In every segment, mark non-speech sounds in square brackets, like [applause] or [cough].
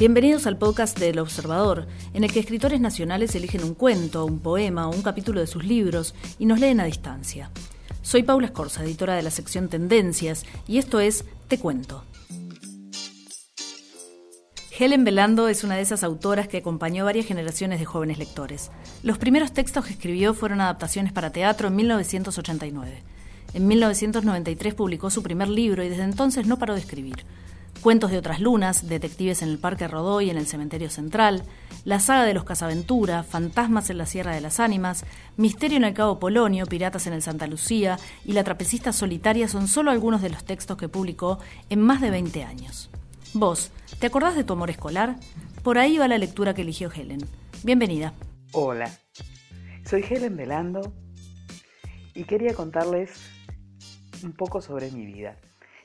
Bienvenidos al podcast del Observador, en el que escritores nacionales eligen un cuento, un poema o un capítulo de sus libros y nos leen a distancia. Soy Paula Escorza, editora de la sección Tendencias, y esto es Te Cuento. Helen Velando es una de esas autoras que acompañó varias generaciones de jóvenes lectores. Los primeros textos que escribió fueron adaptaciones para teatro en 1989. En 1993 publicó su primer libro y desde entonces no paró de escribir. Cuentos de otras lunas, Detectives en el Parque Rodó y en el Cementerio Central, La saga de los Casaventura, Fantasmas en la Sierra de las Ánimas, Misterio en el Cabo Polonio, Piratas en el Santa Lucía y La Trapecista Solitaria son solo algunos de los textos que publicó en más de 20 años. Vos, ¿te acordás de tu amor escolar? Por ahí va la lectura que eligió Helen. Bienvenida. Hola, soy Helen Velando y quería contarles un poco sobre mi vida.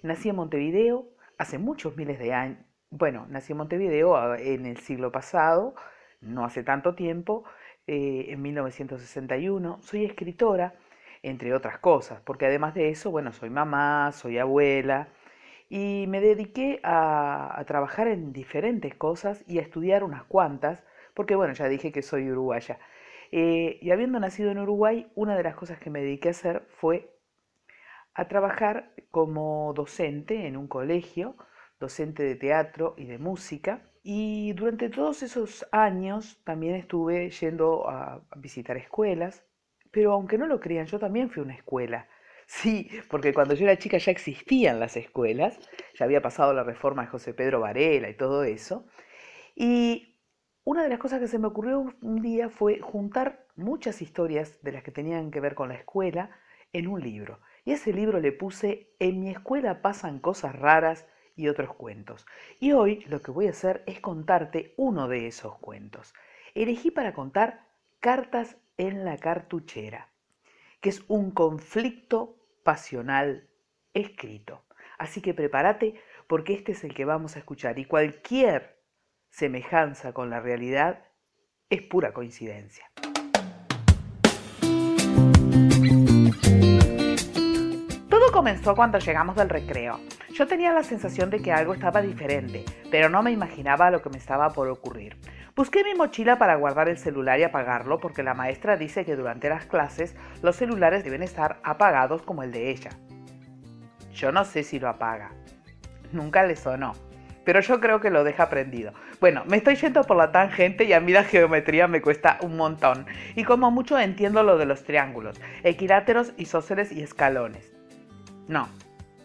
Nací en Montevideo hace muchos miles de años, bueno, nací en Montevideo ah, en el siglo pasado, no hace tanto tiempo, eh, en 1961. Soy escritora, entre otras cosas, porque además de eso, bueno, soy mamá, soy abuela, y me dediqué a, trabajar en diferentes cosas y a estudiar unas cuantas, porque bueno, ya dije que soy uruguaya. Eh, y habiendo nacido en Uruguay, una de las cosas que me dediqué a hacer fue a trabajar como docente en un colegio, docente de teatro y de música. Y durante todos esos años también estuve yendo a visitar escuelas, pero aunque no lo crean, yo también fui a una escuela. [laughs] Sí, porque cuando yo era chica ya existían las escuelas, ya había pasado la reforma de José Pedro Varela y todo eso. Y una de las cosas que se me ocurrió un día fue juntar muchas historias de las que tenían que ver con la escuela en un libro. Y ese libro le puse En mi escuela pasan cosas raras y otros cuentos. Y hoy lo que voy a hacer es contarte uno de esos cuentos. Elegí para contar Cartas en la cartuchera, que es un conflicto pasional escrito. Así que prepárate porque este es el que vamos a escuchar y cualquier semejanza con la realidad es pura coincidencia. Comenzó cuando llegamos del recreo. Yo tenía la sensación de que algo estaba diferente, pero no me imaginaba lo que me estaba por ocurrir. Busqué mi mochila para guardar el celular y apagarlo porque la maestra dice que durante las clases los celulares deben estar apagados como el de ella. Yo no sé si lo apaga. Nunca le sonó. Pero yo creo que lo deja prendido. Bueno, me estoy yendo por la tangente y a mí la geometría me cuesta un montón. Y como mucho entiendo lo de los triángulos, equiláteros, isósceles y escalones. No,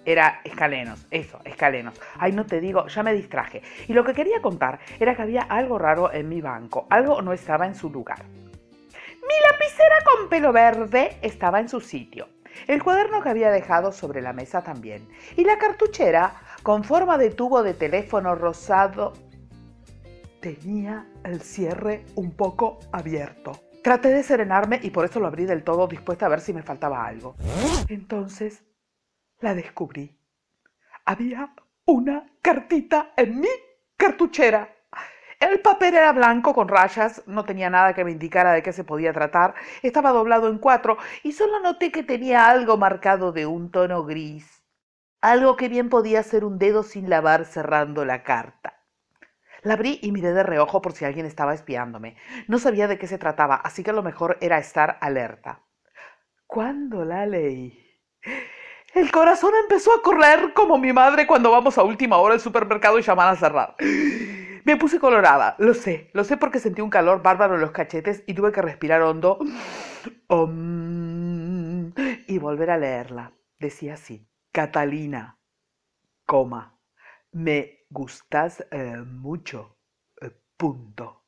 era escalenos, eso, escalenos. Ay, no te digo, ya me distraje. Y lo que quería contar era que había algo raro en mi banco, algo no estaba en su lugar. Mi lapicera con pelo verde estaba en su sitio. El cuaderno que había dejado sobre la mesa también. Y la cartuchera, con forma de tubo de teléfono rosado, tenía el cierre un poco abierto. Traté de serenarme y por eso lo abrí del todo dispuesta a ver si me faltaba algo. Entonces la descubrí. Había una cartita en mi cartuchera. El papel era blanco con rayas, no tenía nada que me indicara de qué se podía tratar, estaba doblado en cuatro y solo noté que tenía algo marcado de un tono gris, algo que bien podía ser un dedo sin lavar cerrando la carta. La abrí y miré de reojo por si alguien estaba espiándome. No sabía de qué se trataba, así que lo mejor era estar alerta. Cuando la leí, el corazón empezó a correr como mi madre cuando vamos a última hora al supermercado y llaman a cerrar. Me puse colorada, lo sé, lo sé porque sentí un calor bárbaro en los cachetes y tuve que respirar hondo y volver a leerla. Decía así, Catalina, coma, me gustas eh, mucho, eh, punto.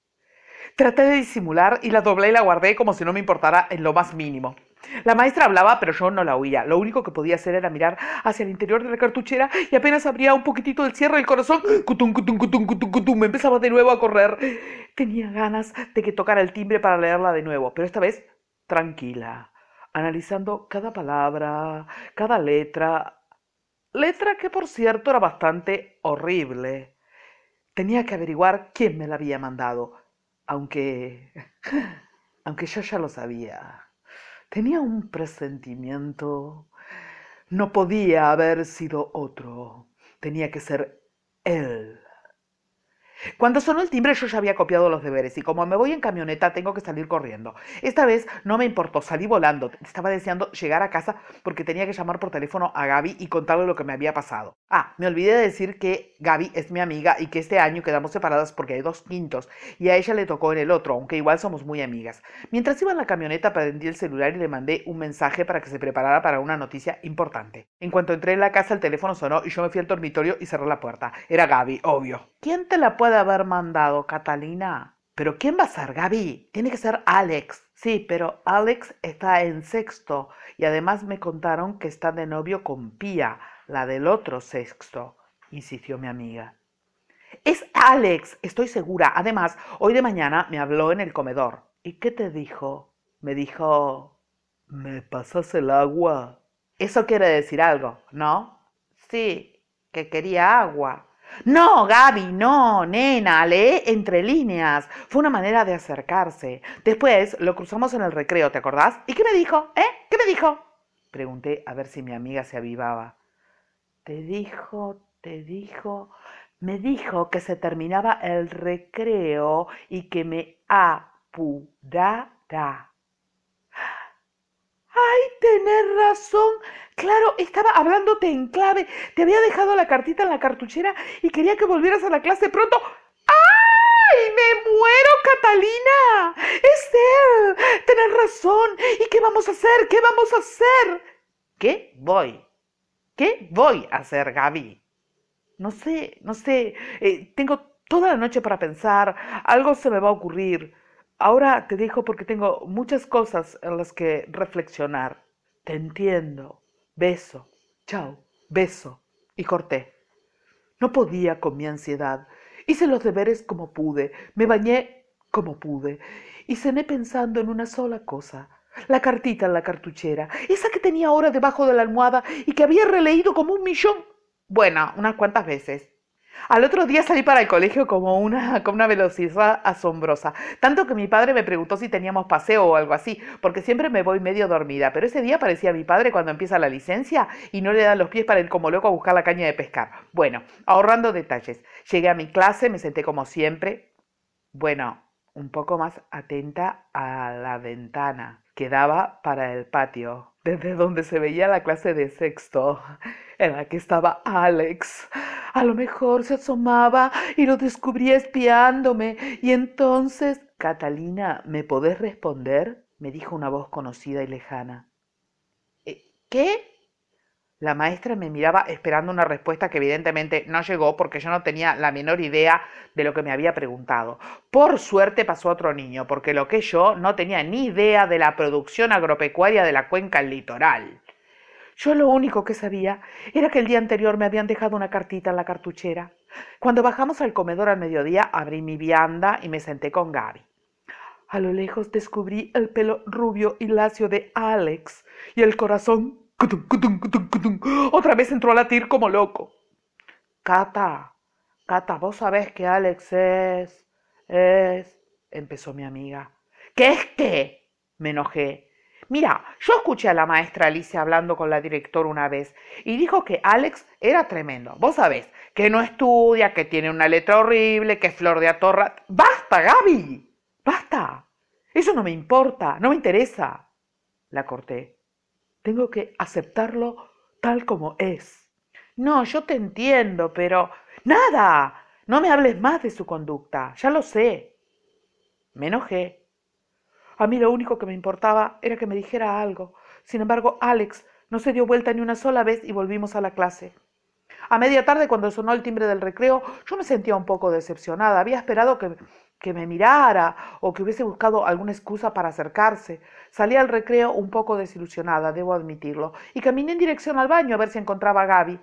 Traté de disimular y la doblé y la guardé como si no me importara en lo más mínimo. La maestra hablaba, pero yo no la oía. Lo único que podía hacer era mirar hacia el interior de la cartuchera y apenas abría un poquitito el cierre del corazón, cutum, cutum, cutum, cutum, cutum, me empezaba de nuevo a correr. Tenía ganas de que tocara el timbre para leerla de nuevo, pero esta vez tranquila, analizando cada palabra, cada letra. Letra que, por cierto, era bastante horrible. Tenía que averiguar quién me la había mandado, aunque... [laughs] aunque yo ya lo sabía. Tenía un presentimiento. No podía haber sido otro. Tenía que ser él. Cuando sonó el timbre yo ya había copiado los deberes y como me voy en camioneta tengo que salir corriendo. Esta vez no me importó, salí volando. Estaba deseando llegar a casa porque tenía que llamar por teléfono a Gaby y contarle lo que me había pasado. Ah, me olvidé de decir que Gaby es mi amiga y que este año quedamos separadas porque hay dos quintos y a ella le tocó en el otro, aunque igual somos muy amigas. Mientras iba en la camioneta prendí el celular y le mandé un mensaje para que se preparara para una noticia importante. En cuanto entré en la casa el teléfono sonó y yo me fui al dormitorio y cerré la puerta. Era Gaby, obvio. ¿Quién te la puede haber mandado, Catalina? ¿Pero quién va a ser, Gaby? Tiene que ser Alex. Sí, pero Alex está en sexto y además me contaron que está de novio con Pía, la del otro sexto, insistió mi amiga. Es Alex, estoy segura. Además, hoy de mañana me habló en el comedor. ¿Y qué te dijo? Me dijo... ¿Me pasas el agua? Eso quiere decir algo, ¿no? Sí, que quería agua. No, Gaby, no, nena, lee entre líneas. Fue una manera de acercarse. Después lo cruzamos en el recreo, ¿te acordás? ¿Y qué me dijo? ¿Eh? ¿Qué me dijo? Pregunté a ver si mi amiga se avivaba. Te dijo, te dijo, me dijo que se terminaba el recreo y que me apurara. ¡Ay, tenés razón! Claro, estaba hablándote en clave. Te había dejado la cartita en la cartuchera y quería que volvieras a la clase pronto. ¡Ay, me muero, Catalina! ¡Es él! Tenés razón. ¿Y qué vamos a hacer? ¿Qué vamos a hacer? ¿Qué voy? ¿Qué voy a hacer, Gaby? No sé, no sé. Eh, tengo toda la noche para pensar. Algo se me va a ocurrir. Ahora te dejo porque tengo muchas cosas en las que reflexionar. Te entiendo. Beso. Chao. Beso. Y corté. No podía con mi ansiedad. Hice los deberes como pude. Me bañé como pude. Y cené pensando en una sola cosa. La cartita en la cartuchera. Esa que tenía ahora debajo de la almohada y que había releído como un millón. Bueno, unas cuantas veces. Al otro día salí para el colegio como una, con una velocidad asombrosa, tanto que mi padre me preguntó si teníamos paseo o algo así, porque siempre me voy medio dormida, pero ese día parecía mi padre cuando empieza la licencia y no le dan los pies para ir como loco a buscar la caña de pescar. Bueno, ahorrando detalles, llegué a mi clase, me senté como siempre, bueno, un poco más atenta a la ventana que daba para el patio, desde donde se veía la clase de sexto, en la que estaba Alex. A lo mejor se asomaba y lo descubría espiándome. Y entonces, Catalina, ¿me podés responder? me dijo una voz conocida y lejana. ¿Eh, ¿Qué? La maestra me miraba esperando una respuesta que evidentemente no llegó porque yo no tenía la menor idea de lo que me había preguntado. Por suerte pasó otro niño, porque lo que yo no tenía ni idea de la producción agropecuaria de la cuenca litoral. Yo lo único que sabía era que el día anterior me habían dejado una cartita en la cartuchera. Cuando bajamos al comedor al mediodía, abrí mi vianda y me senté con Gaby. A lo lejos descubrí el pelo rubio y lacio de Alex y el corazón otra vez entró a latir como loco. Cata, Cata, vos sabés que Alex es... es... empezó mi amiga. ¿Qué es qué? me enojé. Mira, yo escuché a la maestra Alicia hablando con la directora una vez y dijo que Alex era tremendo. Vos sabés, que no estudia, que tiene una letra horrible, que es flor de atorra. ¡Basta, Gaby! ¡Basta! Eso no me importa, no me interesa. La corté. Tengo que aceptarlo tal como es. No, yo te entiendo, pero... Nada. No me hables más de su conducta. Ya lo sé. Me enojé a mí lo único que me importaba era que me dijera algo. Sin embargo, Alex no se dio vuelta ni una sola vez y volvimos a la clase. A media tarde, cuando sonó el timbre del recreo, yo me sentía un poco decepcionada. Había esperado que, que me mirara o que hubiese buscado alguna excusa para acercarse. Salí al recreo un poco desilusionada, debo admitirlo, y caminé en dirección al baño a ver si encontraba a Gaby.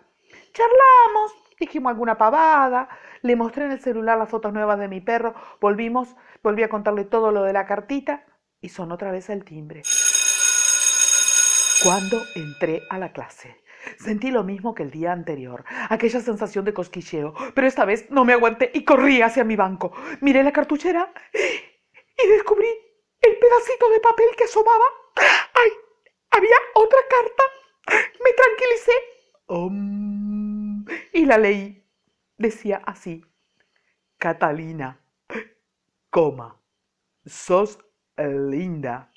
Charlamos, dijimos alguna pavada, le mostré en el celular las fotos nuevas de mi perro, volvimos, volví a contarle todo lo de la cartita y sonó otra vez el timbre. Cuando entré a la clase, sentí lo mismo que el día anterior, aquella sensación de cosquilleo, pero esta vez no me aguanté y corrí hacia mi banco. Miré la cartuchera y descubrí el pedacito de papel que asomaba. ¡Ay! Había otra carta. Me tranquilicé. y la leí. Decía así. Catalina, coma, sos linda,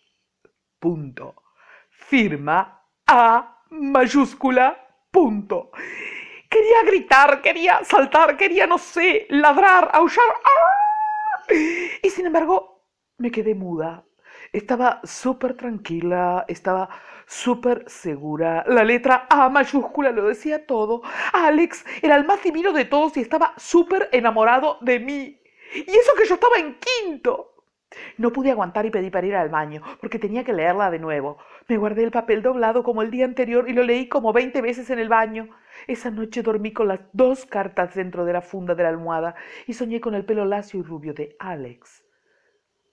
punto. Firma A mayúscula, punto. Quería gritar, quería saltar, quería, no sé, ladrar, aullar. ¡ah! Y sin embargo, me quedé muda. Estaba súper tranquila, estaba súper segura. La letra A mayúscula lo decía todo. Alex era el más divino de todos y estaba súper enamorado de mí. Y eso que yo estaba en quinto. No pude aguantar y pedí para ir al baño, porque tenía que leerla de nuevo. Me guardé el papel doblado como el día anterior y lo leí como veinte veces en el baño. Esa noche dormí con las dos cartas dentro de la funda de la almohada y soñé con el pelo lacio y rubio de Alex.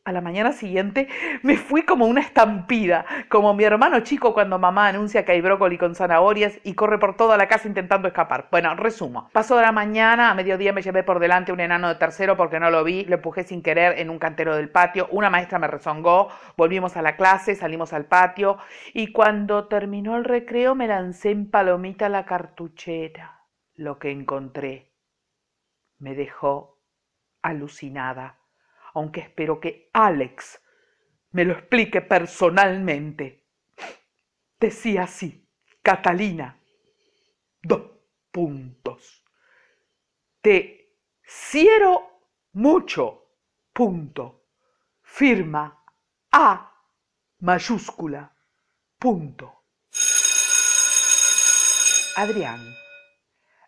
A la mañana siguiente [laughs] me fui como una estampida, como mi hermano chico cuando mamá anuncia que hay brócoli con zanahorias y corre por toda la casa intentando escapar. Bueno, resumo. Pasó la mañana, a mediodía me llevé por delante un enano de tercero porque no lo vi, lo empujé sin querer en un cantero del patio, una maestra me rezongó, volvimos a la clase, salimos al patio y cuando terminó el recreo me lancé en palomita la cartuchera. Lo que encontré me dejó alucinada aunque espero que Alex me lo explique personalmente. Decía así, Catalina, dos puntos. Te quiero mucho, punto. Firma A mayúscula, punto. Adrián.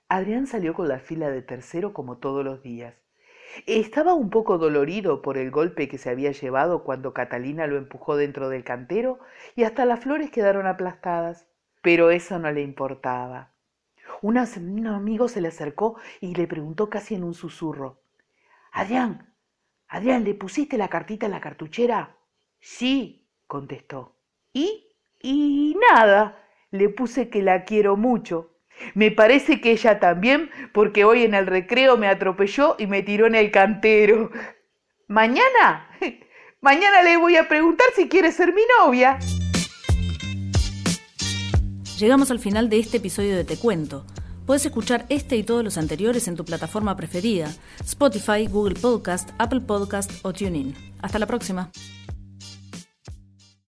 Adrián salió con la fila de tercero como todos los días. Estaba un poco dolorido por el golpe que se había llevado cuando Catalina lo empujó dentro del cantero y hasta las flores quedaron aplastadas. Pero eso no le importaba. Un amigo se le acercó y le preguntó casi en un susurro. Adrián, Adrián, ¿le pusiste la cartita en la cartuchera? Sí, contestó. ¿Y? Y nada, le puse que la quiero mucho. Me parece que ella también, porque hoy en el recreo me atropelló y me tiró en el cantero. Mañana, [laughs] mañana le voy a preguntar si quiere ser mi novia. Llegamos al final de este episodio de Te Cuento. Puedes escuchar este y todos los anteriores en tu plataforma preferida, Spotify, Google Podcast, Apple Podcast o TuneIn. Hasta la próxima.